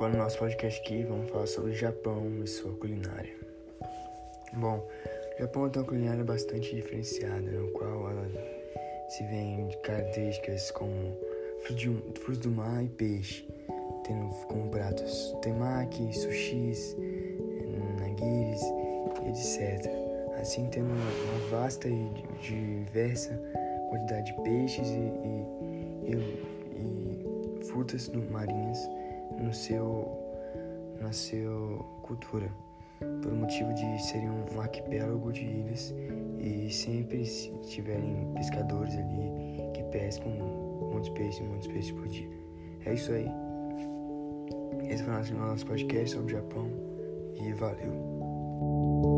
No nosso podcast aqui vamos falar sobre o Japão e sua culinária. Bom, o Japão tem uma culinária bastante diferenciada, no qual ela se vê de características como frutos do mar e peixe, tendo como pratos temaki, sushis, nagiris, etc. Assim tendo uma vasta e diversa quantidade de peixes e, e, e, e frutas marinhas no seu, na sua cultura, pelo motivo de serem um arquipélago de ilhas e sempre se tiverem pescadores ali que pescam muitos peixes, muitos peixes por dia. É isso aí. Esse foi o nosso podcast sobre o Japão e valeu.